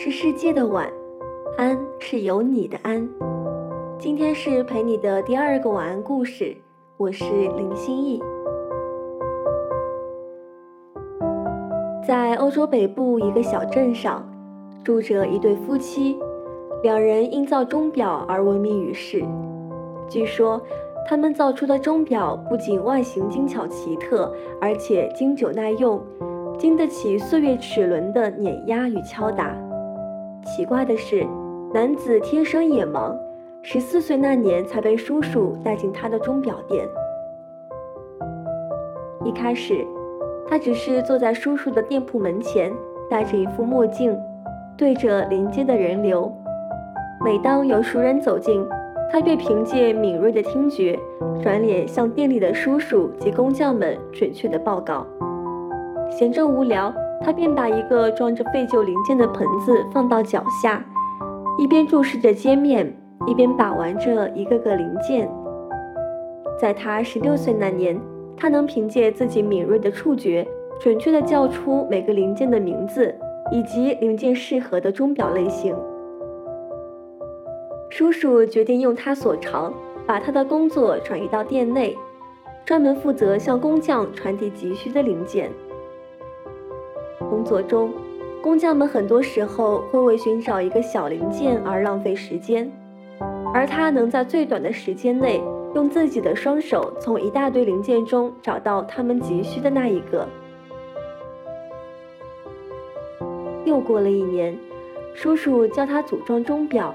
是世界的晚，安是有你的安。今天是陪你的第二个晚安故事，我是林心逸。在欧洲北部一个小镇上，住着一对夫妻，两人因造钟表而闻名于世。据说。他们造出的钟表不仅外形精巧奇特，而且经久耐用，经得起岁月齿轮的碾压与敲打。奇怪的是，男子天生眼盲，十四岁那年才被叔叔带进他的钟表店。一开始，他只是坐在叔叔的店铺门前，戴着一副墨镜，对着临街的人流。每当有熟人走近，他便凭借敏锐的听觉，转脸向店里的叔叔及工匠们准确的报告。闲着无聊，他便把一个装着废旧零件的盆子放到脚下，一边注视着街面，一边把玩着一个个零件。在他十六岁那年，他能凭借自己敏锐的触觉，准确地叫出每个零件的名字以及零件适合的钟表类型。叔叔决定用他所长，把他的工作转移到店内，专门负责向工匠传递急需的零件。作中，工匠们很多时候会为寻找一个小零件而浪费时间，而他能在最短的时间内，用自己的双手从一大堆零件中找到他们急需的那一个。又过了一年，叔叔教他组装钟表。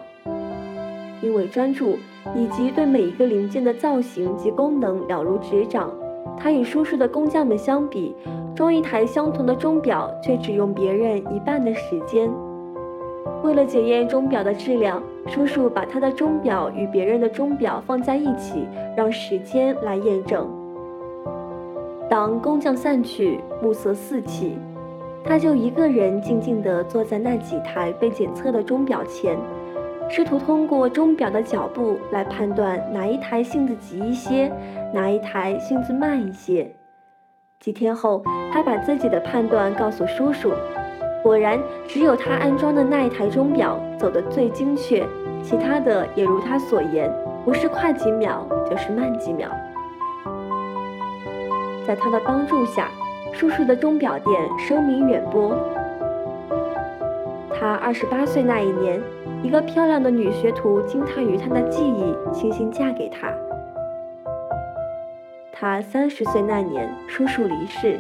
因为专注以及对每一个零件的造型及功能了如指掌，他与叔叔的工匠们相比，装一台相同的钟表却只用别人一半的时间。为了检验钟表的质量，叔叔把他的钟表与别人的钟表放在一起，让时间来验证。当工匠散去，暮色四起，他就一个人静静地坐在那几台被检测的钟表前。试图通过钟表的脚步来判断哪一台性子急一些，哪一台性子慢一些。几天后，他把自己的判断告诉叔叔，果然，只有他安装的那一台钟表走得最精确，其他的也如他所言，不是快几秒，就是慢几秒。在他的帮助下，叔叔的钟表店声名远播。他二十八岁那一年。一个漂亮的女学徒惊叹于他的技艺，倾心嫁给他。他三十岁那年，叔叔离世，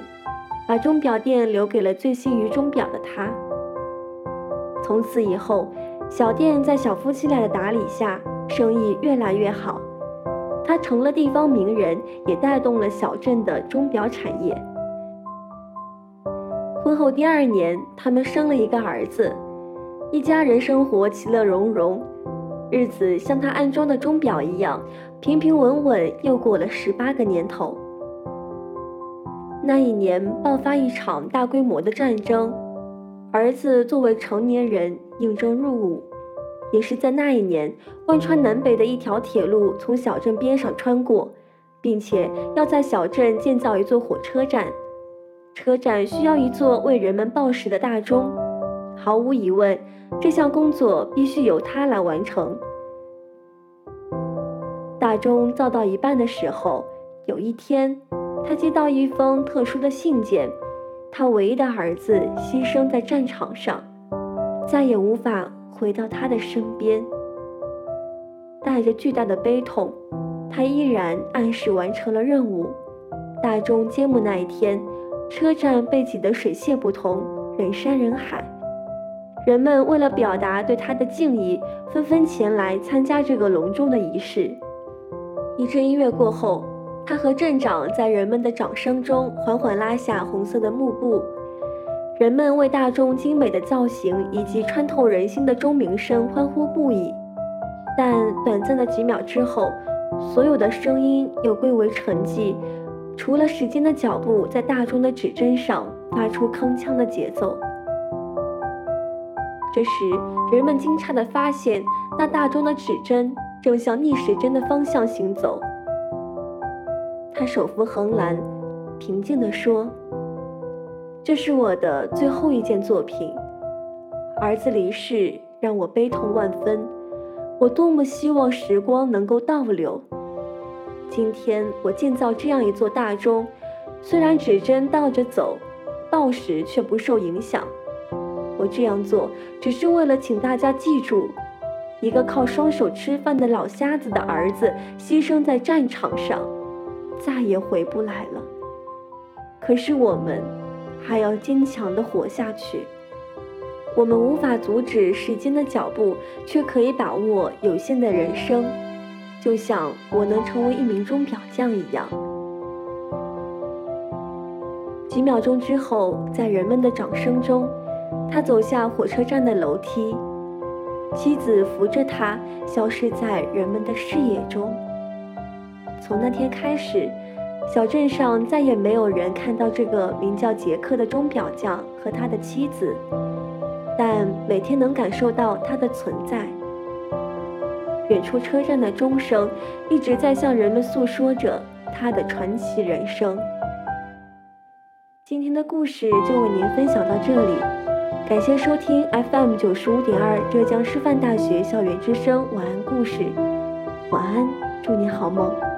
把钟表店留给了醉心于钟表的他。从此以后，小店在小夫妻俩的打理下，生意越来越好。他成了地方名人，也带动了小镇的钟表产业。婚后第二年，他们生了一个儿子。一家人生活其乐融融，日子像他安装的钟表一样平平稳稳，又过了十八个年头。那一年爆发一场大规模的战争，儿子作为成年人应征入伍。也是在那一年，贯穿南北的一条铁路从小镇边上穿过，并且要在小镇建造一座火车站，车站需要一座为人们报时的大钟。毫无疑问，这项工作必须由他来完成。大钟造到一半的时候，有一天，他接到一封特殊的信件：他唯一的儿子牺牲在战场上，再也无法回到他的身边。带着巨大的悲痛，他依然按时完成了任务。大钟揭幕那一天，车站被挤得水泄不通，人山人海。人们为了表达对他的敬意，纷纷前来参加这个隆重的仪式。一阵音乐过后，他和镇长在人们的掌声中缓缓拉下红色的幕布。人们为大钟精美的造型以及穿透人心的钟鸣声欢呼不已。但短暂的几秒之后，所有的声音又归为沉寂，除了时间的脚步在大钟的指针上发出铿锵的节奏。这时，人们惊诧地发现，那大钟的指针正向逆时针的方向行走。他手扶横栏，平静地说：“这是我的最后一件作品，儿子离世让我悲痛万分，我多么希望时光能够倒流。今天我建造这样一座大钟，虽然指针倒着走，报时却不受影响。我这样做只是为了请大家记住，一个靠双手吃饭的老瞎子的儿子牺牲在战场上，再也回不来了。可是我们还要坚强地活下去。我们无法阻止时间的脚步，却可以把握有限的人生。就像我能成为一名钟表匠一样。几秒钟之后，在人们的掌声中，他走下火车站的楼梯，妻子扶着他，消失在人们的视野中。从那天开始，小镇上再也没有人看到这个名叫杰克的钟表匠和他的妻子，但每天能感受到他的存在。远处车站的钟声一直在向人们诉说着他的传奇人生。今天的故事就为您分享到这里，感谢收听 FM 九十五点二浙江师范大学校园之声晚安故事，晚安，祝你好梦。